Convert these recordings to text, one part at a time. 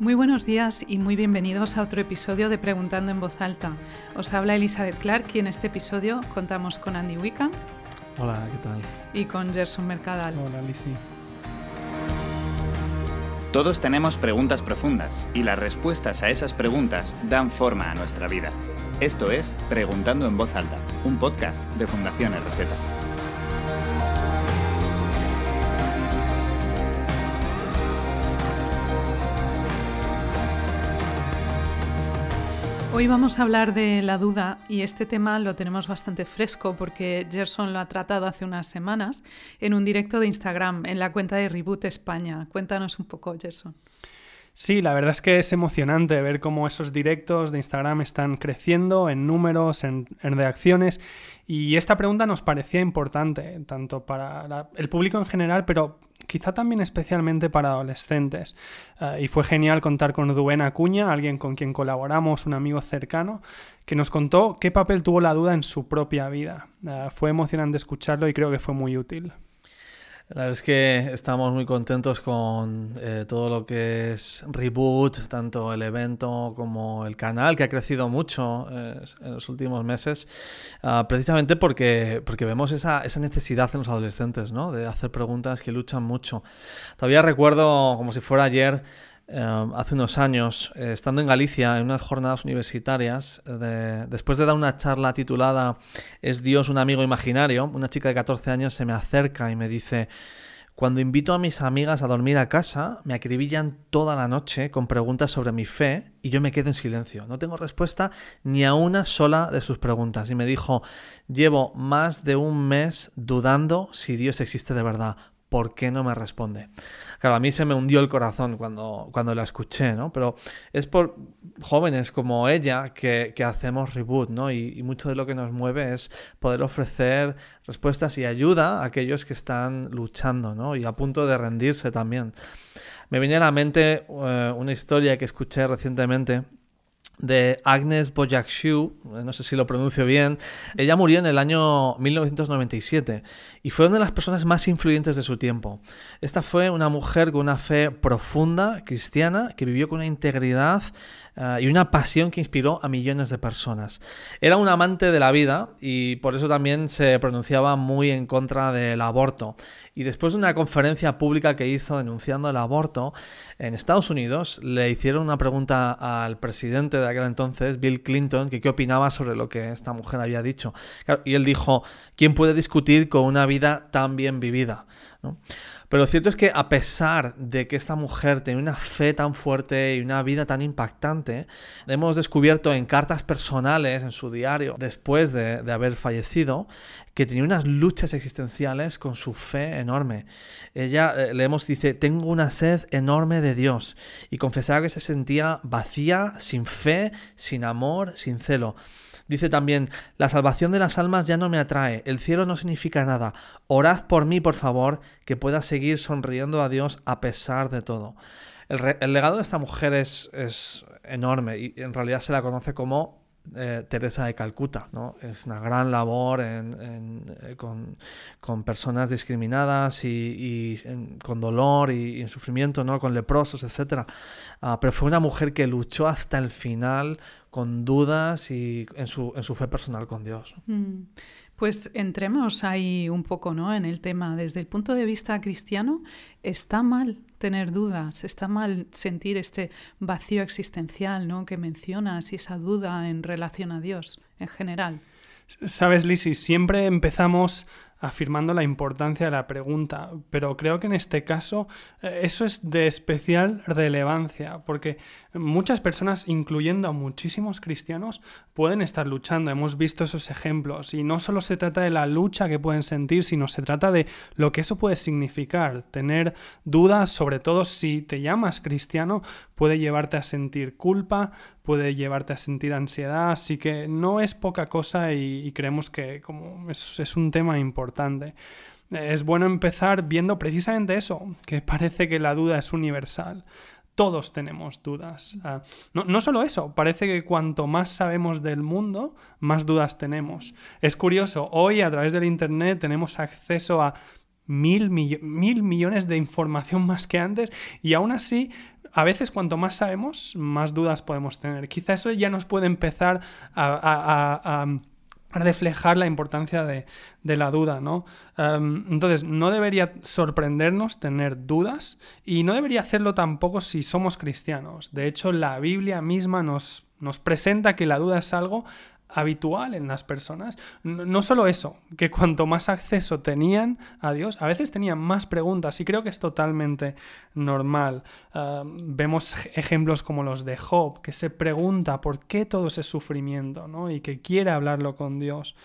Muy buenos días y muy bienvenidos a otro episodio de Preguntando en Voz Alta. Os habla Elizabeth Clark y en este episodio contamos con Andy Wickham. Hola, ¿qué tal? Y con Gerson Mercadal. Hola, Lizzie. Todos tenemos preguntas profundas y las respuestas a esas preguntas dan forma a nuestra vida. Esto es Preguntando en Voz Alta, un podcast de Fundación RZ. Hoy vamos a hablar de la duda y este tema lo tenemos bastante fresco porque Gerson lo ha tratado hace unas semanas en un directo de Instagram en la cuenta de Reboot España. Cuéntanos un poco, Gerson. Sí, la verdad es que es emocionante ver cómo esos directos de Instagram están creciendo en números, en, reacciones. Y esta pregunta nos parecía importante, tanto para el público en general, pero quizá también especialmente para adolescentes. Eh, y fue genial contar con Duen Acuña, alguien con quien colaboramos, un amigo cercano, que nos contó qué papel tuvo la duda en su propia vida. Eh, fue emocionante escucharlo y creo que fue muy útil. La verdad es que estamos muy contentos con eh, todo lo que es Reboot, tanto el evento como el canal, que ha crecido mucho eh, en los últimos meses, ah, precisamente porque, porque vemos esa, esa, necesidad en los adolescentes, ¿no? De hacer preguntas que luchan mucho. Todavía recuerdo, como si fuera ayer, Em, hace unos años, eh, estando en Galicia en unas jornadas universitarias, después de dar una charla titulada ¿Es Dios un amigo imaginario? Una chica de 14 años se me acerca y me dice, cuando invito a mis amigas a dormir a casa, me acribillan toda la noche con preguntas sobre mi fe y yo me quedo en silencio. No tengo respuesta ni a una sola de sus preguntas. Y me dijo, llevo más de un mes dudando si Dios existe de verdad. ¿Por qué no me responde? Claro, a mí se me hundió el corazón cuando, cuando la escuché, ¿no? Pero es por jóvenes como ella que, hacemos reboot, ¿no? Y, mucho de lo que nos mueve es poder ofrecer respuestas y ayuda a aquellos que están luchando, ¿no? Y a punto de rendirse también. Me viene a la mente eh, una historia que escuché recientemente de Agnes Bojakshiu, no sé si lo pronuncio bien. Ella murió en el año 1997 y fue una de las personas más influyentes de su tiempo. Esta fue una mujer con una fe profunda cristiana que vivió con una integridad eh, y una pasión que inspiró a millones de personas. Era un amante de la vida y por eso también se pronunciaba muy en contra del aborto. Y después de una conferencia pública que hizo denunciando el aborto en Estados Unidos, le hicieron una pregunta al presidente de aquel entonces, Bill Clinton, que qué opinaba sobre lo que esta mujer había dicho. y él dijo, ¿quién puede discutir con una vida tan bien vivida? Pero lo cierto es que a pesar de que esta mujer tenía una fe tan fuerte y una vida tan impactante, hemos descubierto en cartas personales, en su diario, después de, haber fallecido, que tenía unas luchas existenciales con su fe enorme. Ella, eh, leemos, dice, tengo una sed enorme de Dios y confesaba que se sentía vacía, sin fe, sin amor, sin celo. Dice también, la salvación de las almas ya no me atrae, el cielo no significa nada, orad por mí, por favor, que pueda seguir sonriendo a Dios a pesar de todo. El, legado de esta mujer es, es, enorme y en realidad se la conoce como eh, Teresa de Calcuta. ¿no? Es una gran labor eh, con, personas discriminadas y, con dolor y, en sufrimiento, ¿no? con leprosos, etc. Ah, pero fue una mujer que luchó hasta el final con dudas y en su, en su fe personal con Dios. Mm. Pues entremos ahí un poco ¿no? en el tema. Desde el punto de vista cristiano, está mal tener dudas, está mal sentir este vacío existencial ¿no? que mencionas y esa duda en relación a Dios en general. Sabes, Lisi, siempre empezamos afirmando la importancia de la pregunta, pero creo que en este caso eh, eso es de especial relevancia, porque muchas personas, incluyendo a muchísimos cristianos, pueden estar luchando. Hemos visto esos ejemplos y no solo se trata de la lucha que pueden sentir, sino se trata de lo que eso puede significar. Tener dudas, sobre todo si te llamas cristiano, puede llevarte a sentir culpa, puede llevarte a sentir ansiedad, así que no es poca cosa y, creemos que como es un tema importante. Es bueno empezar viendo precisamente eso, que parece que la duda es universal todos tenemos dudas. Ah, no, solo eso, parece que cuanto más sabemos del mundo, más dudas tenemos. Es curioso, hoy a través del Internet tenemos acceso a mil, mil millones de información más que antes y aún así a veces cuanto más sabemos, más dudas podemos tener. Quizá eso ya nos puede empezar a, reflejar la importancia de, la duda, ¿no? Em, entonces, no debería sorprendernos tener dudas y no debería hacerlo tampoco si somos cristianos. De hecho, la Biblia misma nos, nos presenta que la duda es algo habitual en las personas. No solo eso, que cuanto más acceso tenían a Dios, a veces tenían más preguntas y creo que es totalmente normal. Ah, vemos ejemplos como los de Job, que se pregunta por qué todo ese sufrimiento ¿no? y que quiere hablarlo con Dios.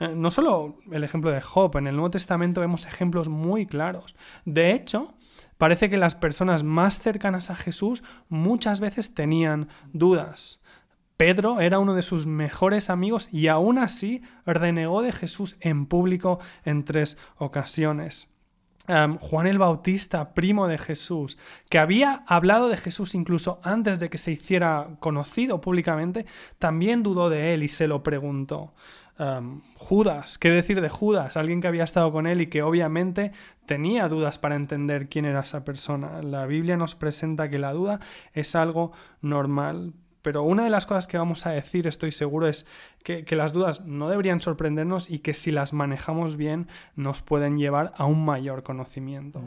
Eh, no solo el ejemplo de Job, en el Nuevo Testamento vemos ejemplos muy claros. De hecho, parece que las personas más cercanas a Jesús muchas veces tenían dudas. Pedro era uno de sus mejores amigos y aún así renegó de Jesús en público en tres ocasiones. Juan el Bautista, primo de Jesús, que había hablado de Jesús incluso antes de que se hiciera conocido públicamente, también dudó de él y se lo preguntó. Judas, ¿qué decir de Judas? Alguien que había estado con él y que obviamente tenía dudas para entender quién era esa persona. La Biblia nos presenta que la duda es algo normal, pero una de las cosas que vamos a decir, estoy seguro, es que, las dudas no deberían sorprendernos y que si las manejamos bien nos pueden llevar a un mayor conocimiento.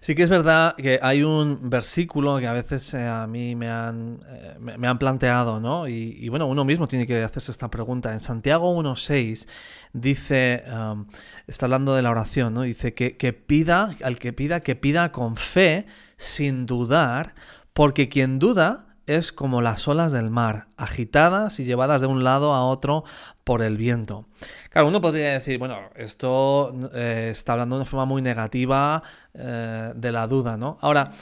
Sí que es verdad que hay un versículo que a veces eh, a mí me han, eh, me, han planteado, ¿no? Y, bueno, uno mismo tiene que hacerse esta pregunta. En Santiago 1.6 dice, um, está hablando de la oración, ¿no? Dice que, que pida, al que pida, que pida con fe, sin dudar, porque quien duda es como las olas del mar, agitadas y llevadas de un lado a otro por el viento. Claro, uno podría decir, bueno, esto eh, está hablando de una forma muy negativa eh, de la duda, ¿no? Ahora,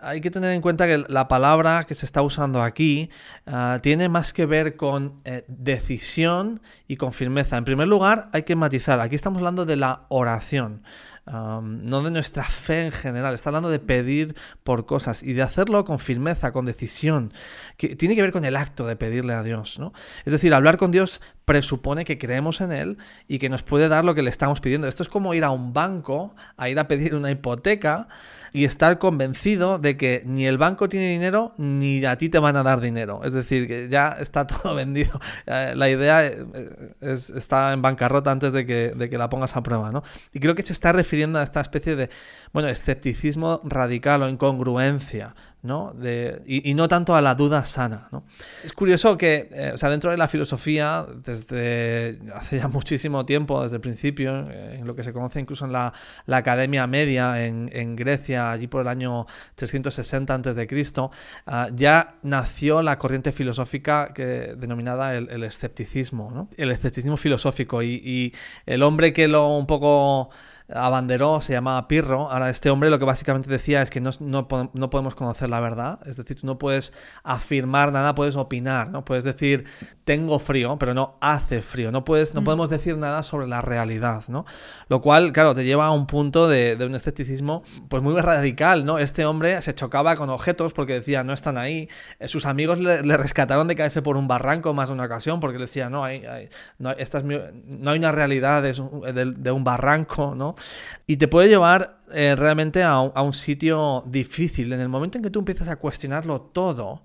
hay que tener en cuenta que la palabra que se está usando aquí ah, tiene más que ver con eh, decisión y con firmeza. En primer lugar, hay que matizar, aquí estamos hablando de la oración no de nuestra fe en general, está hablando de pedir por cosas y de hacerlo con firmeza, con decisión, que tiene que ver con el acto de pedirle a Dios, ¿no? Es decir, hablar con Dios presupone que creemos en Él y que nos puede dar lo que le estamos pidiendo. Esto es como ir a un banco, a ir a pedir una hipoteca y estar convencido de que ni el banco tiene dinero ni a ti te van a dar dinero. Es decir, que ya está todo vendido. Eh, la idea eh, está en bancarrota antes de que, de que la pongas a prueba, ¿no? Y creo que se está refiriendo a esta especie de, bueno, escepticismo radical o incongruencia ¿no? De, y, no tanto a la duda sana. ¿no? Es curioso que, eh, o sea, dentro de la filosofía, desde hace ya muchísimo tiempo, desde el principio, eh, en lo que se conoce incluso en la, Academia Media en, Grecia, allí por el año 360 a.C., uh, ya nació la corriente filosófica que, denominada el, escepticismo, ¿no? el escepticismo filosófico, y, y el hombre que lo un poco abanderó, se llamaba Pirro. Ahora, este hombre lo que básicamente decía es que no, no, podemos conocer la verdad. Es decir, tú no puedes afirmar nada, puedes opinar, ¿no? Puedes decir, tengo frío, pero no hace frío. No, puedes, no mm. podemos decir nada sobre la realidad, ¿no? Lo cual, claro, te lleva a un punto de, un escepticismo pues muy radical, ¿no? Este hombre se chocaba con objetos porque decía, no están ahí. Sus amigos le, rescataron de caerse por un barranco más de una ocasión porque le decía, no, hay, no, esta es no hay una realidad de un barranco, ¿no? Y te puede llevar eh, realmente a un, sitio difícil. En el momento en que tú empiezas a cuestionarlo todo,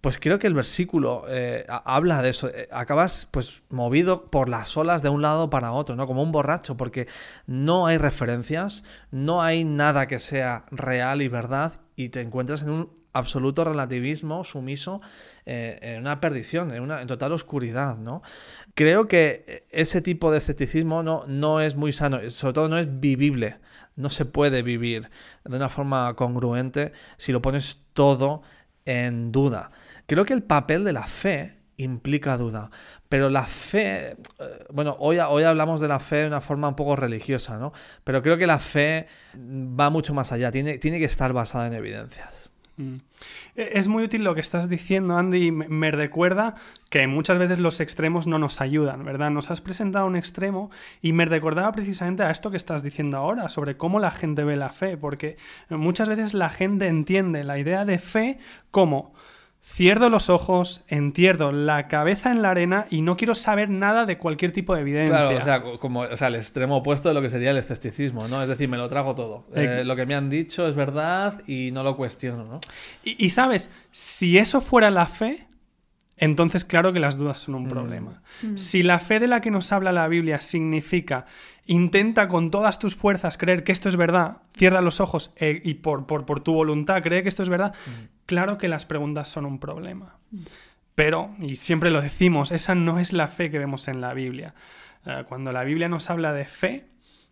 pues creo que el versículo eh, habla de eso. Eh, acabas pues movido por las olas de un lado para otro, ¿no? Como un borracho, porque no hay referencias, no hay nada que sea real y verdad y te encuentras en un absoluto relativismo sumiso, en una perdición, en una en total oscuridad, ¿no? Creo que ese tipo de escepticismo no, no es muy sano, sobre todo no es vivible, no se puede vivir de una forma congruente si lo pones todo en duda. Creo que el papel de la fe implica duda, pero la fe, eh, bueno, hoy, hoy hablamos de la fe de una forma un poco religiosa, ¿no? Pero creo que la fe va mucho más allá, tiene, tiene que estar basada en evidencias. Mm. E, es muy útil lo que estás diciendo, Andy, me recuerda que muchas veces los extremos no nos ayudan, ¿verdad? Nos has presentado un extremo y me recordaba precisamente a esto que estás diciendo ahora, sobre cómo la gente ve la fe, porque muchas veces la gente entiende la idea de fe como Cierro los ojos, entierro la cabeza en la arena y no quiero saber nada de cualquier tipo de evidencia. Claro, o sea, como o sea, el extremo opuesto de lo que sería el escepticismo, ¿no? Es decir, me lo trago todo. Eh, Eh, lo que me han dicho es verdad y no lo cuestiono, ¿no? Y, y, sabes, si eso fuera la fe, entonces claro que las dudas son un Mm. problema. Si la fe de la que nos habla la Biblia significa intenta con todas tus fuerzas creer que esto es verdad, cierra los ojos eh, y por, por, por, tu voluntad cree que esto es verdad, Mm. claro que las preguntas son un problema. Pero, y siempre lo decimos, esa no es la fe que vemos en la Biblia. Eh, cuando la Biblia nos habla de fe,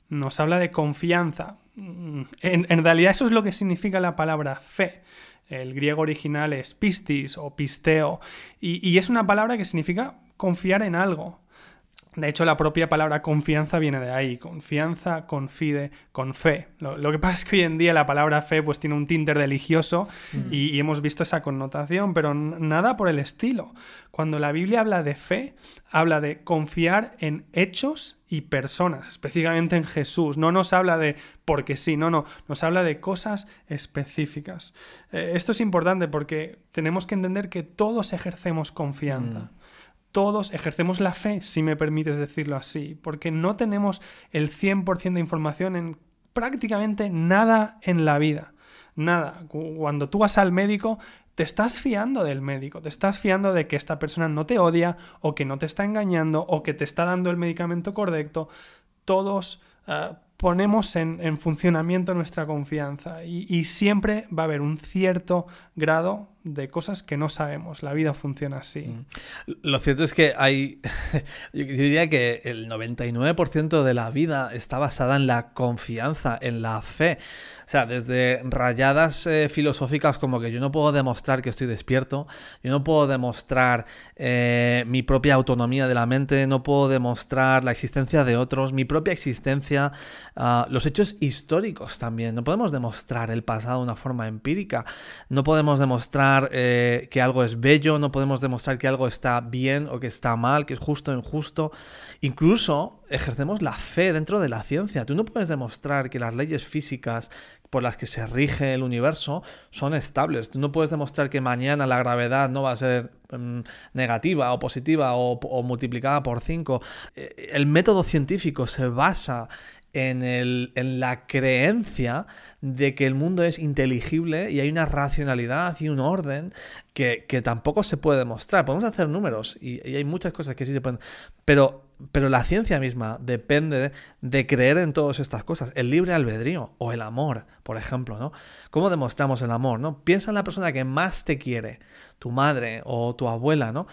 nos habla de confianza. Mm, En, en realidad eso es lo que significa la palabra fe. El griego original es pistis o pisteo y, es una palabra que significa confiar en algo. De hecho, la propia palabra confianza viene de ahí. Confianza, confide, con fe. Lo, lo que pasa es que hoy en día la palabra fe pues, tiene un tinte religioso mm. y, y, hemos visto esa connotación, pero nada por el estilo. Cuando la Biblia habla de fe, habla de confiar en hechos y personas, específicamente en Jesús. No nos habla de porque sí, no, no, nos habla de cosas específicas. Eh, esto es importante porque tenemos que entender que todos ejercemos confianza. Mm todos ejercemos la fe, si me permites decirlo así, porque no tenemos el 100% de información en prácticamente nada en la vida. Nada. Cuando tú vas al médico, te estás fiando del médico, te estás fiando de que esta persona no te odia o que no te está engañando o que te está dando el medicamento correcto. Todos uh, ponemos en, en, funcionamiento nuestra confianza y, y siempre va a haber un cierto grado de cosas que no sabemos. La vida funciona así. Lo cierto es que hay, yo diría que el 99% de la vida está basada en la confianza, en la fe. O sea, desde rayadas eh, filosóficas como que yo no puedo demostrar que estoy despierto, yo no puedo demostrar eh, mi propia autonomía de la mente, no puedo demostrar la existencia de otros, mi propia existencia, uh, los hechos históricos también. No podemos demostrar el pasado de una forma empírica, no podemos demostrar eh, que algo es bello, no podemos demostrar que algo está bien o que está mal, que es justo o injusto. Incluso ejercemos la fe dentro de la ciencia. Tú no puedes demostrar que las leyes físicas por las que se rige el universo son estables. Tú no puedes demostrar que mañana la gravedad no va a ser um, negativa o positiva o, multiplicada por 5. El método científico se basa en, el, en, la creencia de que el mundo es inteligible y hay una racionalidad y un orden que, que tampoco se puede demostrar. Podemos hacer números y, hay muchas cosas que sí se pueden... Pero, pero la ciencia misma depende de, de, creer en todas estas cosas. El libre albedrío o el amor, por ejemplo, ¿no? ¿Cómo demostramos el amor, no? Piensa en la persona que más te quiere, tu madre o tu abuela, ¿no?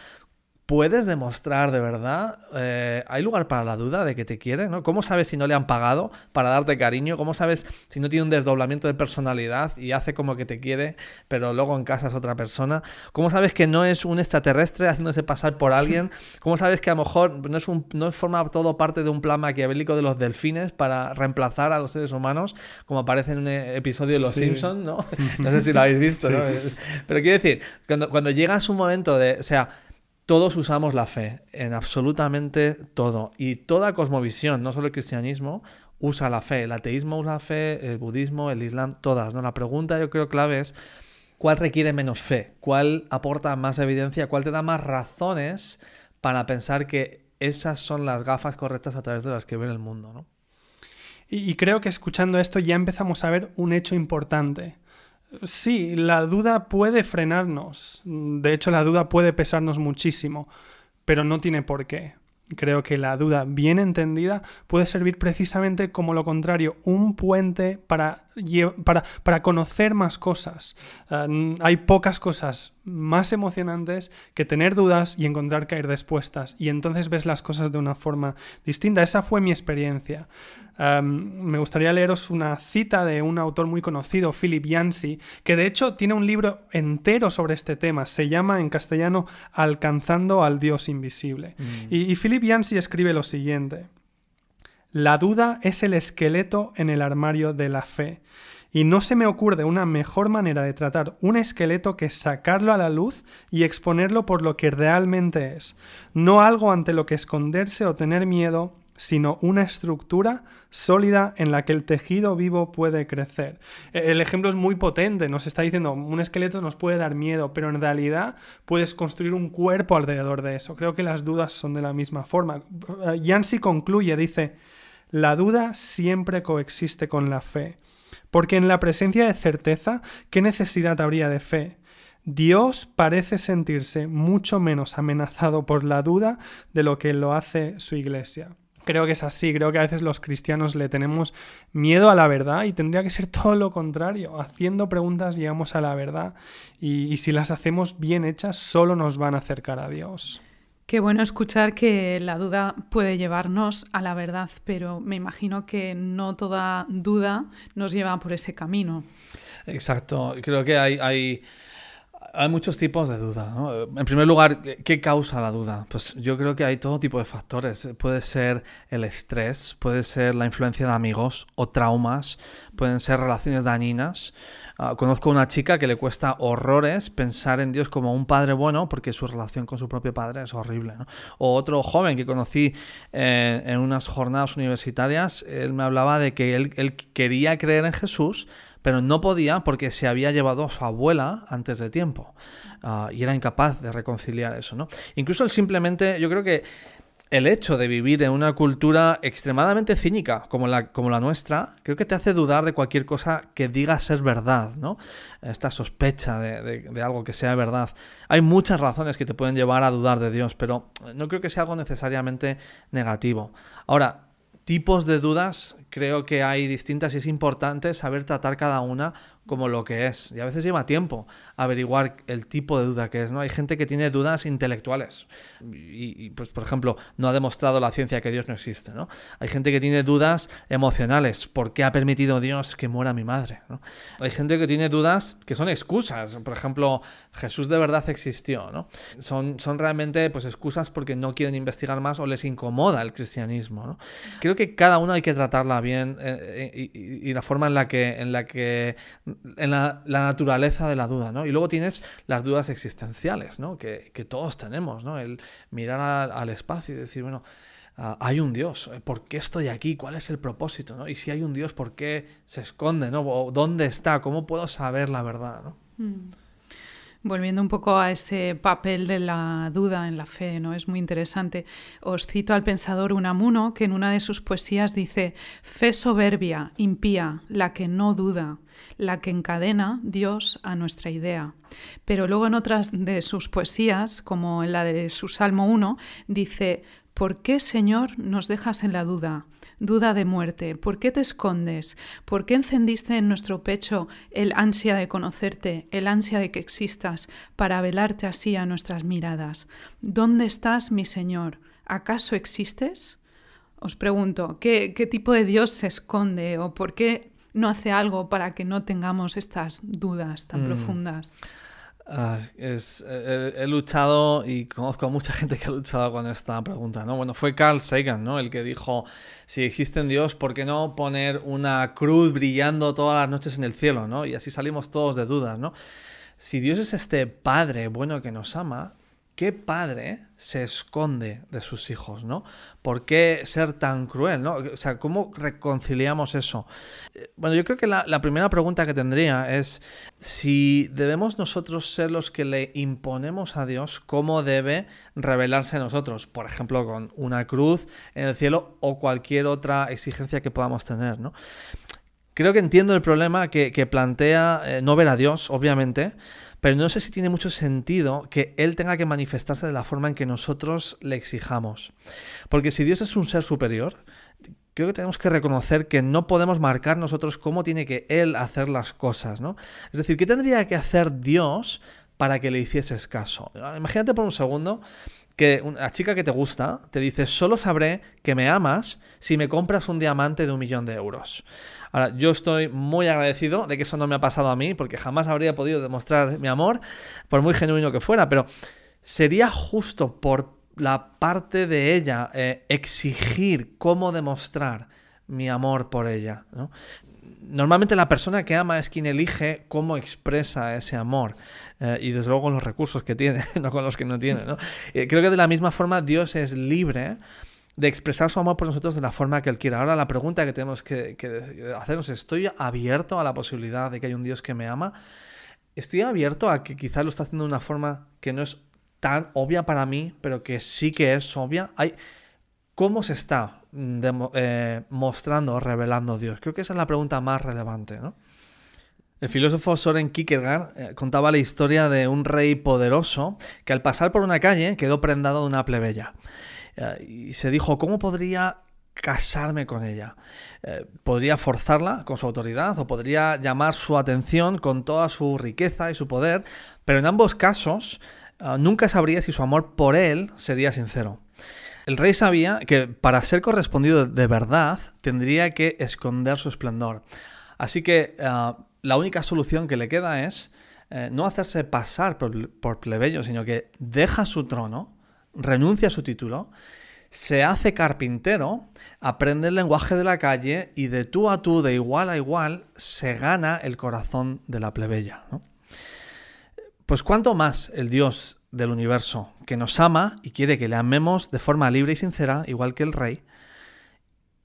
¿Puedes demostrar de verdad? Eh, ¿Hay lugar para la duda de que te quiere? ¿no? ¿Cómo sabes si no le han pagado para darte cariño? ¿Cómo sabes si no tiene un desdoblamiento de personalidad y hace como que te quiere, pero luego en casa es otra persona? ¿Cómo sabes que no es un extraterrestre haciéndose pasar por alguien? ¿Cómo sabes que a lo mejor no, es un, no forma todo parte de un plan maquiavélico de los delfines para reemplazar a los seres humanos, como aparece en un episodio de Los sí. Simpsons? ¿no? no sé si lo habéis visto, sí, ¿no? Sí, pero quiero decir, cuando, cuando llegas un momento de... O sea, todos usamos la fe en absolutamente todo. Y toda cosmovisión, no solo el cristianismo, usa la fe. El ateísmo usa la fe, el budismo, el islam, todas. ¿no? La pregunta yo creo clave es cuál requiere menos fe, cuál aporta más evidencia, cuál te da más razones para pensar que esas son las gafas correctas a través de las que ve el mundo. ¿no? Y, y creo que escuchando esto ya empezamos a ver un hecho importante. Sí, la duda puede frenarnos. De hecho, la duda puede pesarnos muchísimo, pero no tiene por qué. Creo que la duda bien entendida puede servir precisamente como lo contrario, un puente para, para, para conocer más cosas. Uh, hay pocas cosas más emocionantes que tener dudas y encontrar caer respuestas. Y entonces ves las cosas de una forma distinta. Esa fue mi experiencia. Um, me gustaría leeros una cita de un autor muy conocido, Philip Yancey, que de hecho tiene un libro entero sobre este tema. Se llama en castellano Alcanzando al Dios Invisible. Mm. Y, y Philip Yancey escribe lo siguiente. La duda es el esqueleto en el armario de la fe. Y no se me ocurre una mejor manera de tratar un esqueleto que sacarlo a la luz y exponerlo por lo que realmente es. No algo ante lo que esconderse o tener miedo, sino una estructura sólida en la que el tejido vivo puede crecer. E, el ejemplo es muy potente, nos está diciendo, un esqueleto nos puede dar miedo, pero en realidad puedes construir un cuerpo alrededor de eso. Creo que las dudas son de la misma forma. Yancy concluye, dice, la duda siempre coexiste con la fe, porque en la presencia de certeza, ¿qué necesidad habría de fe? Dios parece sentirse mucho menos amenazado por la duda de lo que lo hace su iglesia creo que es así. Creo que a veces los cristianos le tenemos miedo a la verdad y tendría que ser todo lo contrario. Haciendo preguntas llegamos a la verdad y, si las hacemos bien hechas solo nos van a acercar a Dios. Qué bueno escuchar que la duda puede llevarnos a la verdad, pero me imagino que no toda duda nos lleva por ese camino. Exacto, creo que hay, hay muchos tipos de duda. En primer lugar, ¿qué causa la duda? Pues yo creo que hay todo tipo de factores. Puede ser el estrés, puede ser la influencia de amigos o traumas, pueden ser relaciones dañinas. Ah, conozco una chica que le cuesta horrores pensar en Dios como un padre bueno porque su relación con su propio padre es horrible. O otro joven que conocí eh, en unas jornadas universitarias, él me hablaba de que él, él quería creer en Jesús, pero no podía porque se había llevado a su abuela antes de tiempo ah, y era incapaz de reconciliar eso, ¿no? Incluso él simplemente, yo creo que el hecho de vivir en una cultura extremadamente cínica como la, nuestra, creo que te hace dudar de cualquier cosa que diga ser verdad, ¿no? Esta sospecha de, algo que sea verdad. Hay muchas razones que te pueden llevar a dudar de Dios, pero no creo que sea algo necesariamente negativo. Ahora, tipos de dudas creo que hay distintas y es importante saber tratar cada una como lo que es. Y a veces lleva tiempo averiguar el tipo de duda que es. ¿no? Hay gente que tiene dudas intelectuales. Y, pues, por ejemplo, no ha demostrado la ciencia que Dios no existe. ¿no? Hay gente que tiene dudas emocionales. ¿Por qué ha permitido Dios que muera mi madre? ¿no? Hay gente que tiene dudas que son excusas. Por ejemplo, Jesús de verdad existió. ¿no? Son, son realmente pues, excusas porque no quieren investigar más o les incomoda el cristianismo. ¿no? Creo que cada una hay que tratarla bien eh, eh, y, la forma en la que, en la que en la, naturaleza de la duda, ¿no? Y luego tienes las dudas existenciales, ¿no? Que, todos tenemos, ¿no? El mirar al, espacio y decir, bueno, ah, hay un Dios, ¿por qué estoy aquí? ¿Cuál es el propósito? ¿no? Y si hay un Dios, ¿por qué se esconde? ¿no? ¿Dónde está? ¿Cómo puedo saber la verdad? ¿no? Mm. Volviendo un poco a ese papel de la duda en la fe, ¿no? Es muy interesante. Os cito al pensador Unamuno, que en una de sus poesías dice: Fe soberbia, impía, la que no duda, la que encadena Dios a nuestra idea. Pero luego en otras de sus poesías, como en la de su Salmo 1, dice: ¿Por qué, Señor, nos dejas en la duda? Duda de muerte? ¿Por qué te escondes? ¿Por qué encendiste en nuestro pecho el ansia de conocerte, el ansia de que existas, para velarte así a nuestras miradas? ¿Dónde estás, mi Señor? ¿Acaso existes? Os pregunto, ¿qué, qué tipo de Dios se esconde o por qué no hace algo para que no tengamos estas dudas tan mm. profundas? Ah, es, he, luchado y conozco a mucha gente que ha luchado con esta pregunta, ¿no? Bueno, fue Carl Sagan, ¿no? El que dijo, si existe un Dios, ¿por qué no poner una cruz brillando todas las noches en el cielo, ¿no? Y así salimos todos de dudas, ¿no? Si Dios es este Padre bueno que nos ama, ¿qué padre se esconde de sus hijos, ¿no? ¿Por qué ser tan cruel, ¿no? O sea, ¿cómo reconciliamos eso? Eh, bueno, yo creo que la, primera pregunta que tendría es si debemos nosotros ser los que le imponemos a Dios cómo debe revelarse a nosotros, por ejemplo, con una cruz en el cielo o cualquier otra exigencia que podamos tener, ¿no? Creo que entiendo el problema que, plantea eh, no ver a Dios, obviamente, pero no sé si tiene mucho sentido que Él tenga que manifestarse de la forma en que nosotros le exijamos. Porque si Dios es un ser superior, creo que tenemos que reconocer que no podemos marcar nosotros cómo tiene que Él hacer las cosas, ¿no? Es decir, ¿qué tendría que hacer Dios para que le hicieses caso? Imagínate por un segundo que una chica que te gusta te dice, solo sabré que me amas si me compras un diamante de un millón de euros. Ahora, yo estoy muy agradecido de que eso no me ha pasado a mí, porque jamás habría podido demostrar mi amor, por muy genuino que fuera, pero sería justo por la parte de ella eh, exigir cómo demostrar mi amor por ella. Normalmente la persona que ama es quien elige cómo expresa ese amor. Eh, y desde luego con los recursos que tiene, no con los que no tiene. Eh, creo que de la misma forma Dios es libre de expresar su amor por nosotros de la forma que Él quiera. Ahora la pregunta que tenemos que, que hacernos es, ¿estoy abierto a la posibilidad de que hay un Dios que me ama? ¿Estoy abierto a que quizás lo está haciendo de una forma que no es tan obvia para mí, pero que sí que es obvia? Hay, ¿Cómo se está mm, eh, mostrando o revelando Dios? Creo que esa es la pregunta más relevante. El filósofo Soren Kierkegaard eh, contaba la historia de un rey poderoso que al pasar por una calle quedó prendado de una plebeya. Eh, y se dijo, ¿cómo podría casarme con ella. podría forzarla con su autoridad o podría llamar su atención con toda su riqueza y su poder, pero en ambos casos nunca sabría si su amor por él sería sincero. El rey sabía que para ser correspondido de verdad tendría que esconder su esplendor. Así que la única solución que le queda es no hacerse pasar por plebeyo, sino que deja su trono, renuncia a su título se hace carpintero, aprende el lenguaje de la calle y de tú a tú, de igual a igual, se gana el corazón de la plebeya. Pues cuánto más el Dios del universo, que nos ama y quiere que le amemos de forma libre y sincera, igual que el rey,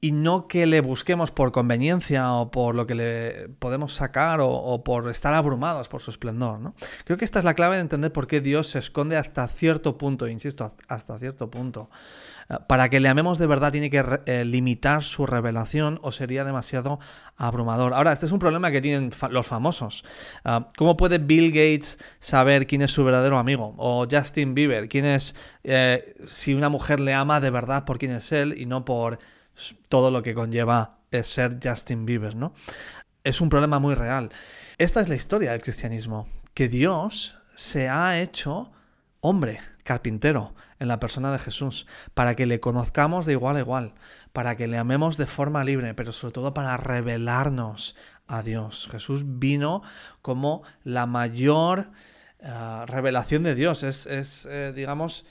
y no que le busquemos por conveniencia o por lo que le podemos sacar o, por estar abrumados por su esplendor. ¿no? Creo que esta es la clave de entender por qué Dios se esconde hasta cierto punto, insisto, hasta cierto punto. Eh, para que le amemos de verdad tiene que eh, limitar su revelación o sería demasiado abrumador. Ahora, este es un problema que tienen los famosos. Ah, ¿Cómo puede Bill Gates saber quién es su verdadero amigo? O Justin Bieber, quién es, eh, si una mujer le ama de verdad por quién es él y no por todo lo que conlleva ser Justin Bieber, ¿no? Es un problema muy real. Esta es la historia del cristianismo, que Dios se ha hecho hombre, carpintero, en la persona de Jesús, para que le conozcamos de igual a igual, para que le amemos de forma libre, pero sobre todo para revelarnos a Dios. Jesús vino como la mayor eh, revelación de Dios. Es, eh, digamos,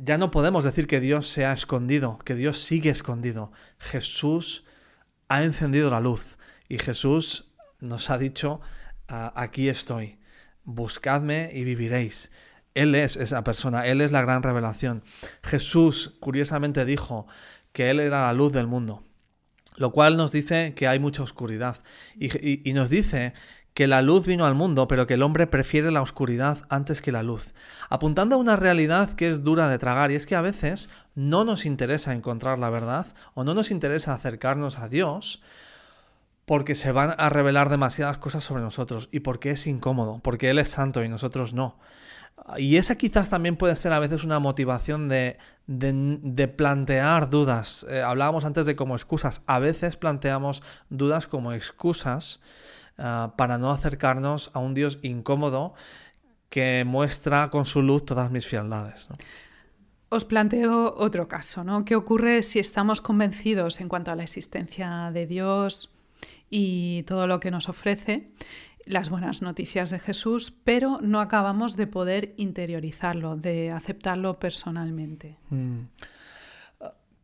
ya no podemos decir que Dios se ha escondido, que Dios sigue escondido. Jesús ha encendido la luz y Jesús nos ha dicho, ah, aquí estoy, buscadme y viviréis. Él es esa persona, Él es la gran revelación. Jesús, curiosamente, dijo que Él era la luz del mundo, lo cual nos dice que hay mucha oscuridad. Y, nos dice que la luz vino al mundo, pero que el hombre prefiere la oscuridad antes que la luz, apuntando a una realidad que es dura de tragar, y es que a veces no nos interesa encontrar la verdad o no nos interesa acercarnos a Dios porque se van a revelar demasiadas cosas sobre nosotros y porque es incómodo, porque Él es santo y nosotros no. Y esa quizás también puede ser a veces una motivación de, plantear dudas. Eh, hablábamos antes de como excusas. A veces planteamos dudas como excusas ah, para no acercarnos a un Dios incómodo que muestra con su luz todas mis fialdades. Os planteo otro caso, ¿no? ¿Qué ocurre si estamos convencidos en cuanto a la existencia de Dios y todo lo que nos ofrece? las buenas noticias de Jesús, pero no acabamos de poder interiorizarlo, de aceptarlo personalmente. Mm.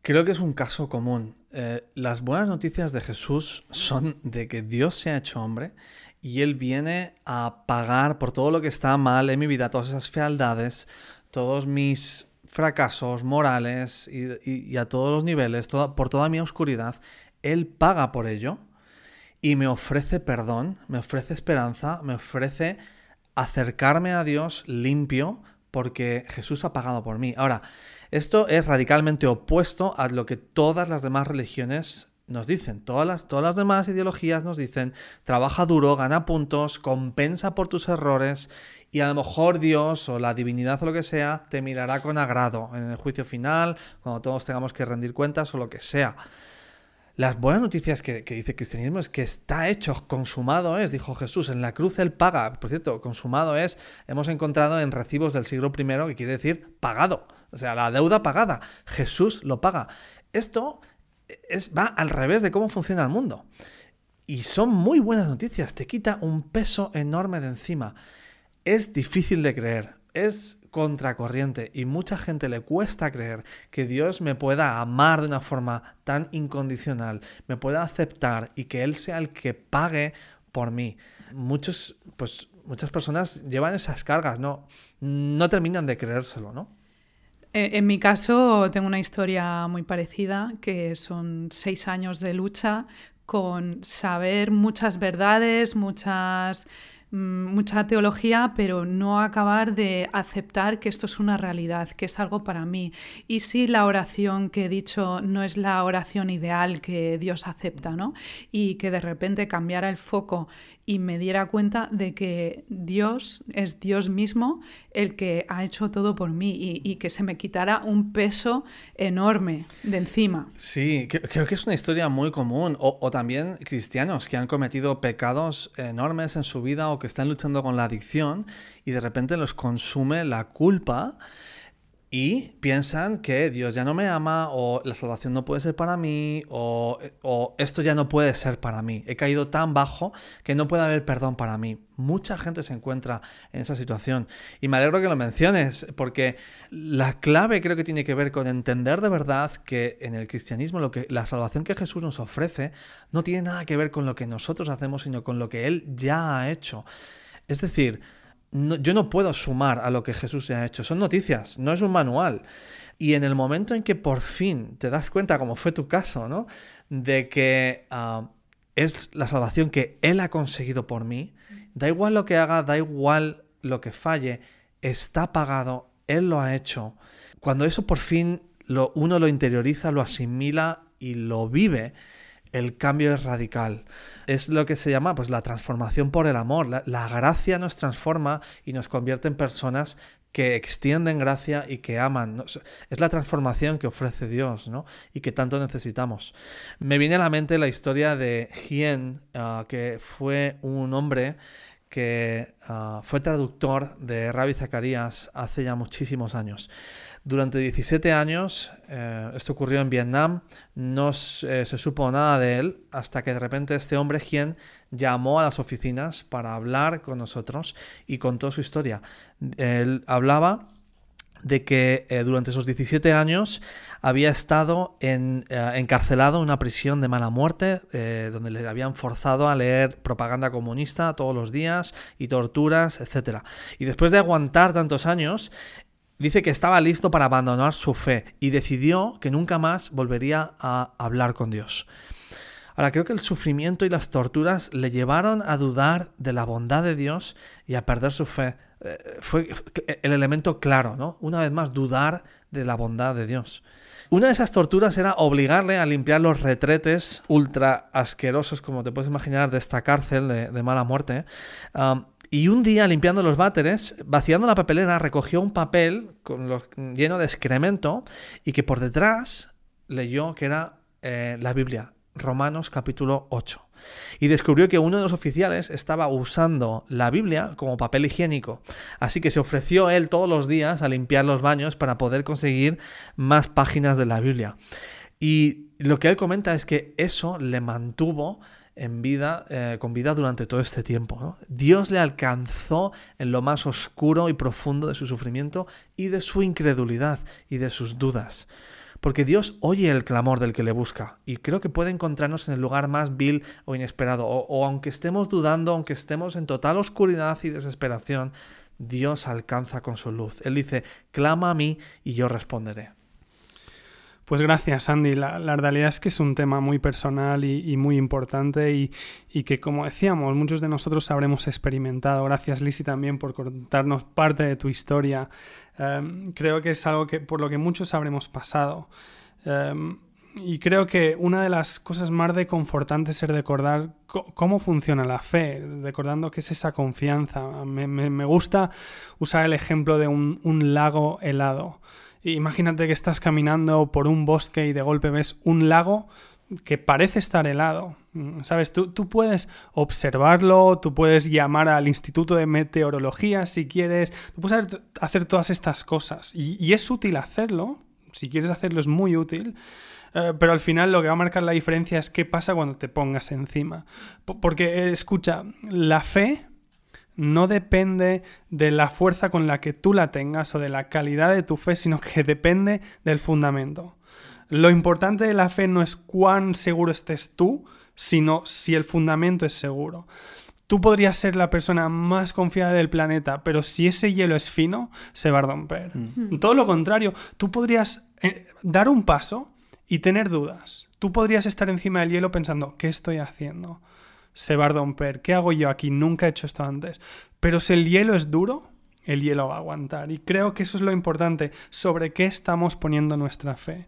Creo que es un caso común. Eh, las buenas noticias de Jesús son de que Dios se ha hecho hombre y Él viene a pagar por todo lo que está mal en mi vida, todas esas fealdades, todos mis fracasos morales y, a todos los niveles, por toda mi oscuridad. Él paga por ello y me ofrece perdón, me ofrece esperanza, me ofrece acercarme a Dios limpio porque Jesús ha pagado por mí. Ahora, esto es radicalmente opuesto a lo que todas las demás religiones nos dicen. Todas las, todas las demás ideologías nos dicen, trabaja duro, gana puntos, compensa por tus errores y a lo mejor Dios o la divinidad o lo que sea te mirará con agrado en el juicio final, cuando todos tengamos que rendir cuentas o lo que sea. Las buenas noticias que, dice cristianismo es que está hecho, consumado es, dijo Jesús, en la cruz él paga. Por cierto, consumado es, hemos encontrado en recibos del siglo I, que quiere decir pagado, o sea, la deuda pagada. Jesús lo paga. Esto es, va al revés de cómo funciona el mundo. Y son muy buenas noticias, te quita un peso enorme de encima. Es difícil de creer, es contracorriente y mucha gente le cuesta creer que Dios me pueda amar de una forma tan incondicional, me pueda aceptar y que Él sea el que pague por mí. Muchos, pues, muchas personas llevan esas cargas, no, no terminan de creérselo, ¿no? Eh, en mi caso tengo una historia muy parecida, que son seis años de lucha con saber muchas verdades, muchas mucha teología, pero no acabar de aceptar que esto es una realidad, que es algo para mí. Y si la oración que he dicho no es la oración ideal que Dios acepta, ¿no? Y que de repente cambiara el foco y me diera cuenta de que Dios es Dios mismo el que ha hecho todo por mí y, que se me quitara un peso enorme de encima. Sí, creo que es una historia muy común. O, también cristianos que han cometido pecados enormes en su vida o que están luchando con la adicción y de repente los consume la culpa y piensan que Dios ya no me ama o la salvación no puede ser para mí o, esto ya no puede ser para mí. He caído tan bajo que no puede haber perdón para mí. Mucha gente se encuentra en esa situación y me alegro que lo menciones porque la clave creo que tiene que ver con entender de verdad que en el cristianismo lo que la salvación que Jesús nos ofrece no tiene nada que ver con lo que nosotros hacemos, sino con lo que él ya ha hecho. Es decir, yo no puedo sumar a lo que Jesús ha hecho. Son noticias, no es un manual. Y en el momento en que por fin te das cuenta, como fue tu caso, ¿no? De que ah, es la salvación que Él ha conseguido por mí, da igual lo que haga, da igual lo que falle, está pagado, Él lo ha hecho. Cuando eso por fin lo, uno lo interioriza, lo asimila y lo vive, el cambio es radical. Es lo que se llama pues, la transformación por el amor. La, gracia nos transforma y nos convierte en personas que extienden gracia y que aman. Es la transformación que ofrece Dios ¿no? y que tanto necesitamos. Me viene a la mente la historia de Hien, ah, que fue un hombre que ah, fue traductor de Rabbi Zacarías hace ya muchísimos años. Durante 17 años, eh, esto ocurrió en Vietnam, no se, supo nada de él hasta que de repente este hombre, quien llamó a las oficinas para hablar con nosotros y contó su historia. Él hablaba de que eh, durante esos 17 años había estado en, eh, encarcelado en una prisión de mala muerte, donde le habían forzado a leer propaganda comunista todos los días y torturas, etc. Y después de aguantar tantos años, dice que estaba listo para abandonar su fe y decidió que nunca más volvería a hablar con Dios. Ahora, creo que el sufrimiento y las torturas le llevaron a dudar de la bondad de Dios y a perder su fe. Eh, fue el elemento claro, ¿no? Una vez más, dudar de la bondad de Dios. Una de esas torturas era obligarle a limpiar los retretes ultra asquerosos, como te puedes imaginar, de esta cárcel de, mala muerte. Y un día, limpiando los váteres, vaciando la papelera, recogió un papel lleno de excremento y que por detrás leyó que era eh, la Biblia, Romanos capítulo 8. Y descubrió que uno de los oficiales estaba usando la Biblia como papel higiénico. Así que se ofreció él todos los días a limpiar los baños para poder conseguir más páginas de la Biblia. Y lo que él comenta es que eso le mantuvo en vida, eh, con vida durante todo este tiempo. Dios le alcanzó en lo más oscuro y profundo de su sufrimiento y de su incredulidad y de sus dudas. Porque Dios oye el clamor del que le busca y creo que puede encontrarnos en el lugar más vil o inesperado. o aunque estemos dudando, aunque estemos en total oscuridad y desesperación, Dios alcanza con su luz. Él dice, clama a mí y yo responderé. Pues gracias, Andy. La, realidad es que es un tema muy personal y, muy importante y, que, como decíamos, muchos de nosotros habremos experimentado. Gracias, Lisi, también por contarnos parte de tu historia. Em, creo que es algo que, por lo que muchos habremos pasado. Em, y creo que una de las cosas más reconfortantes es recordar cómo funciona la fe, recordando que es esa confianza. Me, gusta usar el ejemplo de un lago helado. Imagínate que estás caminando por un bosque y de golpe ves un lago que parece estar helado. ¿Sabes? Tú, tú, puedes observarlo, tú puedes llamar al Instituto de Meteorología si quieres, tú puedes hacer todas estas cosas y, es útil hacerlo, si quieres hacerlo es muy útil, eh, pero al final lo que va a marcar la diferencia es qué pasa cuando te pongas encima. porque, escucha, la fe no depende de la fuerza con la que tú la tengas o de la calidad de tu fe, sino que depende del fundamento. Lo importante de la fe no es cuán seguro estés tú, sino si el fundamento es seguro. Tú podrías ser la persona más confiada del planeta, pero si ese hielo es fino, se va a romper. Mm. Todo lo contrario, tú podrías eh, dar un paso y tener dudas. Tú podrías estar encima del hielo pensando, ¿qué estoy haciendo? Se va a romper. ¿Qué hago yo aquí? Nunca he hecho esto antes. Pero si el hielo es duro, el hielo va a aguantar. Y creo que eso es lo importante, sobre qué estamos poniendo nuestra fe.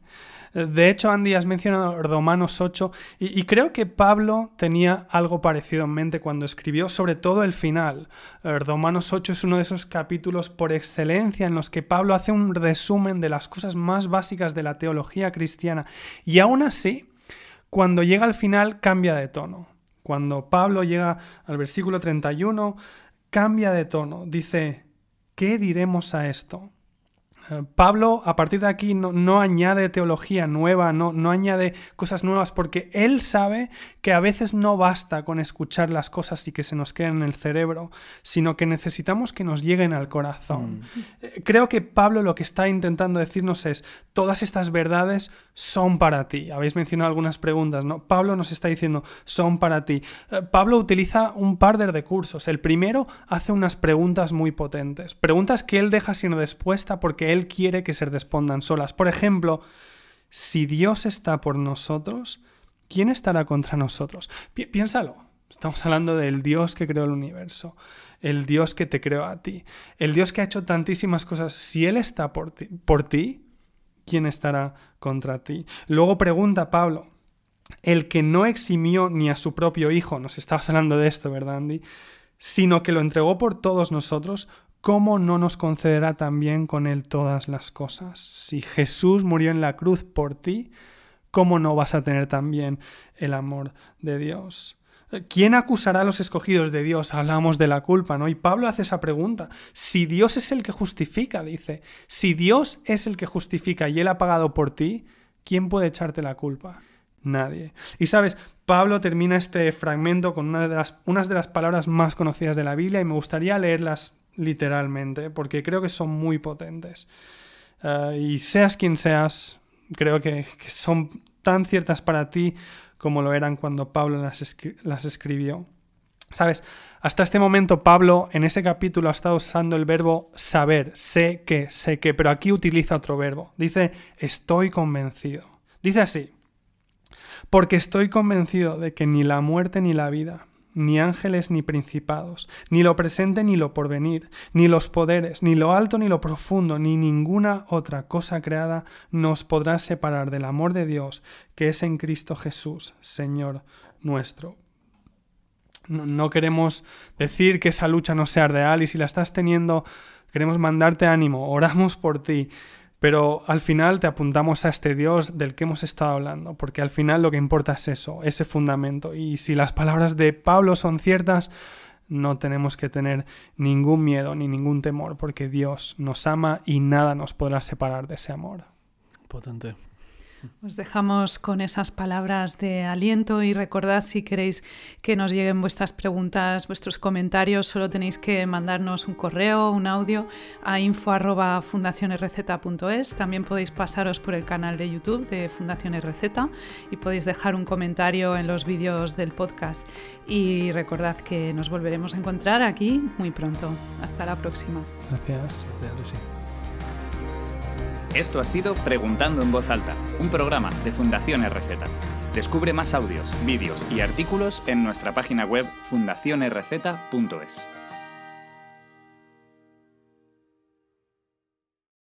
De hecho, Andy, has mencionado Romanos 8 y, creo que Pablo tenía algo parecido en mente cuando escribió, sobre todo el final. Eh, Romanos 8 es uno de esos capítulos por excelencia en los que Pablo hace un resumen de las cosas más básicas de la teología cristiana. Y aún así, cuando llega al final, cambia de tono. Cuando Pablo llega al versículo 31, cambia de tono. Dice, ¿qué diremos a esto? Pablo, a partir de aquí, no, no añade teología nueva, no, no, añade cosas nuevas, porque él sabe que a veces no basta con escuchar las cosas y que se nos queden en el cerebro, sino que necesitamos que nos lleguen al corazón. Mm. Creo que Pablo lo que está intentando decirnos es, todas estas verdades son para ti. Habéis mencionado algunas preguntas, ¿no? Pablo nos está diciendo, son para ti. Eh, Pablo utiliza un par de recursos. El primero hace unas preguntas muy potentes, preguntas que él deja sin respuesta porque él quiere que se respondan solas. Por ejemplo, si Dios está por nosotros, ¿quién estará contra nosotros? piénsalo. Estamos hablando del Dios que creó el universo, el Dios que te creó a ti, el Dios que ha hecho tantísimas cosas. Si Él está por ti, por ti ¿quién estará contra ti? Luego pregunta Pablo, el que no eximió ni a su propio hijo, nos estabas hablando de esto, ¿verdad, Andy? Sino que lo entregó por todos nosotros, ¿cómo no nos concederá también con Él todas las cosas? Si Jesús murió en la cruz por ti, ¿cómo no vas a tener también el amor de Dios? ¿Quién acusará a los escogidos de Dios? Hablamos de la culpa, ¿no? Y Pablo hace esa pregunta. Si Dios es el que justifica, dice, si Dios es el que justifica y Él ha pagado por ti, ¿quién puede echarte la culpa? Nadie. Y sabes, Pablo termina este fragmento con una de las, unas de las palabras más conocidas de la Biblia y me gustaría leerlas literalmente, porque creo que son muy potentes. Uh, y seas quien seas, creo que, son tan ciertas para ti como lo eran cuando Pablo las, las escribió. Sabes, hasta este momento Pablo en ese capítulo ha estado usando el verbo saber, sé que, sé que, pero aquí utiliza otro verbo. Dice, estoy convencido. Dice así, porque estoy convencido de que ni la muerte ni la vida, ni ángeles ni principados, ni lo presente ni lo porvenir, ni los poderes, ni lo alto ni lo profundo, ni ninguna otra cosa creada nos podrá separar del amor de Dios que es en Cristo Jesús, Señor nuestro. No, queremos decir que esa lucha no sea real y si la estás teniendo, queremos mandarte ánimo, oramos por ti. Pero al final te apuntamos a este Dios del que hemos estado hablando, porque al final lo que importa es eso, ese fundamento. Y si las palabras de Pablo son ciertas, no tenemos que tener ningún miedo ni ningún temor, porque Dios nos ama y nada nos podrá separar de ese amor. Potente. Os dejamos con esas palabras de aliento y recordad si queréis que nos lleguen vuestras preguntas, vuestros comentarios, solo tenéis que mandarnos un correo, un audio a info@fundacionesreceta.es. También podéis pasaros por el canal de YouTube de Fundaciones Receta y podéis dejar un comentario en los vídeos del podcast. Y recordad que nos volveremos a encontrar aquí muy pronto. Hasta la próxima. Gracias. Esto ha sido Preguntando en Voz Alta, un programa de Fundación RZ. Descubre más audios, vídeos y artículos en nuestra página web fundacionrz.es.